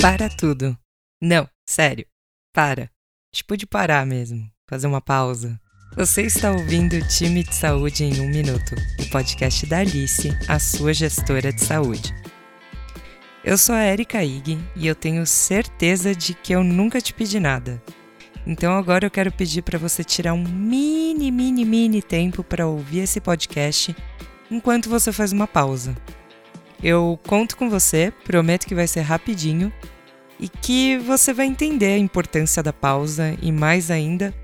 Para tudo. Não, sério. Para. Tipo de parar mesmo. Fazer uma pausa. Você está ouvindo o Time de Saúde em um Minuto, o podcast da Alice, a sua gestora de saúde. Eu sou a Erika Ig e eu tenho certeza de que eu nunca te pedi nada. Então agora eu quero pedir para você tirar um mini, mini, mini tempo para ouvir esse podcast enquanto você faz uma pausa. Eu conto com você, prometo que vai ser rapidinho e que você vai entender a importância da pausa e mais ainda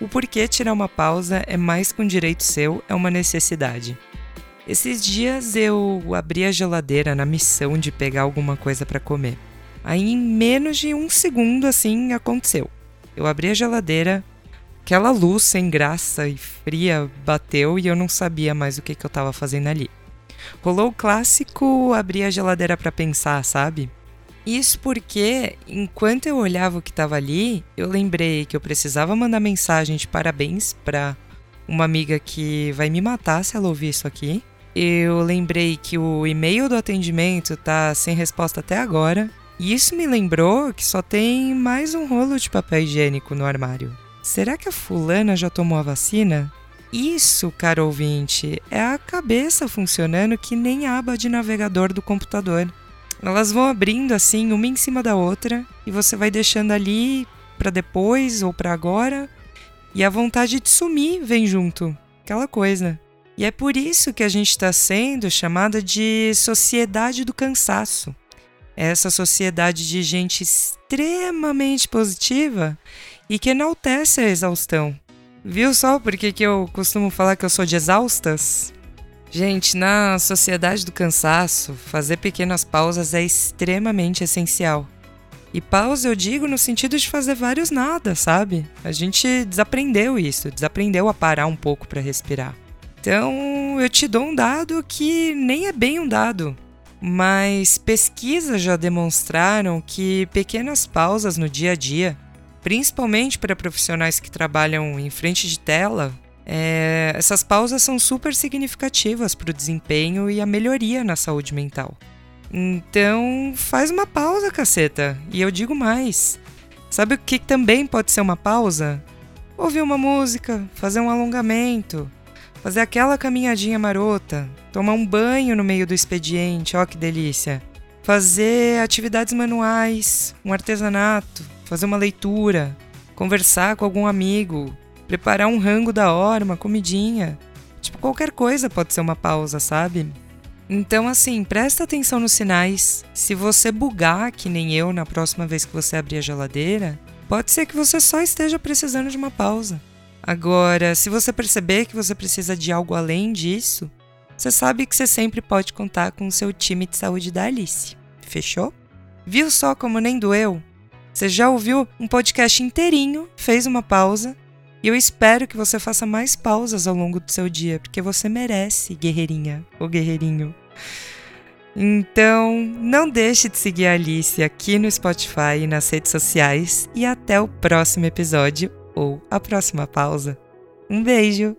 o porquê tirar uma pausa é mais que um direito seu, é uma necessidade. Esses dias eu abri a geladeira na missão de pegar alguma coisa para comer. Aí em menos de um segundo assim aconteceu. Eu abri a geladeira, aquela luz sem graça e fria bateu e eu não sabia mais o que, que eu estava fazendo ali. Rolou o clássico abrir a geladeira para pensar, sabe? Isso porque, enquanto eu olhava o que estava ali, eu lembrei que eu precisava mandar mensagem de parabéns para uma amiga que vai me matar se ela ouvir isso aqui. Eu lembrei que o e-mail do atendimento tá sem resposta até agora. E isso me lembrou que só tem mais um rolo de papel higiênico no armário. Será que a fulana já tomou a vacina? Isso, caro ouvinte, é a cabeça funcionando que nem a aba de navegador do computador. Elas vão abrindo assim, uma em cima da outra, e você vai deixando ali para depois ou para agora, e a vontade de sumir vem junto. Aquela coisa. E é por isso que a gente está sendo chamada de sociedade do cansaço. Essa sociedade de gente extremamente positiva e que enaltece a exaustão. Viu só por que eu costumo falar que eu sou de exaustas? Gente, na sociedade do cansaço, fazer pequenas pausas é extremamente essencial. E pausa eu digo no sentido de fazer vários nada, sabe? A gente desaprendeu isso, desaprendeu a parar um pouco para respirar. Então, eu te dou um dado que nem é bem um dado, mas pesquisas já demonstraram que pequenas pausas no dia a dia, principalmente para profissionais que trabalham em frente de tela, é, essas pausas são super significativas para o desempenho e a melhoria na saúde mental. Então, faz uma pausa, caceta. E eu digo mais. Sabe o que também pode ser uma pausa? Ouvir uma música, fazer um alongamento, fazer aquela caminhadinha marota, tomar um banho no meio do expediente, ó que delícia. Fazer atividades manuais, um artesanato, fazer uma leitura, conversar com algum amigo, preparar um rango da hora, uma comidinha. Tipo, qualquer coisa pode ser uma pausa, sabe? Então, assim, presta atenção nos sinais. Se você bugar, que nem eu, na próxima vez que você abrir a geladeira, pode ser que você só esteja precisando de uma pausa. Agora, se você perceber que você precisa de algo além disso, você sabe que você sempre pode contar com o seu time de saúde da Alice. Fechou? Viu só como nem doeu? Você já ouviu um podcast inteirinho, fez uma pausa e eu espero que você faça mais pausas ao longo do seu dia, porque você merece, guerreirinha ou guerreirinho. Então, não deixe de seguir a Alice aqui no Spotify e nas redes sociais. E até o próximo episódio ou a próxima pausa. Um beijo!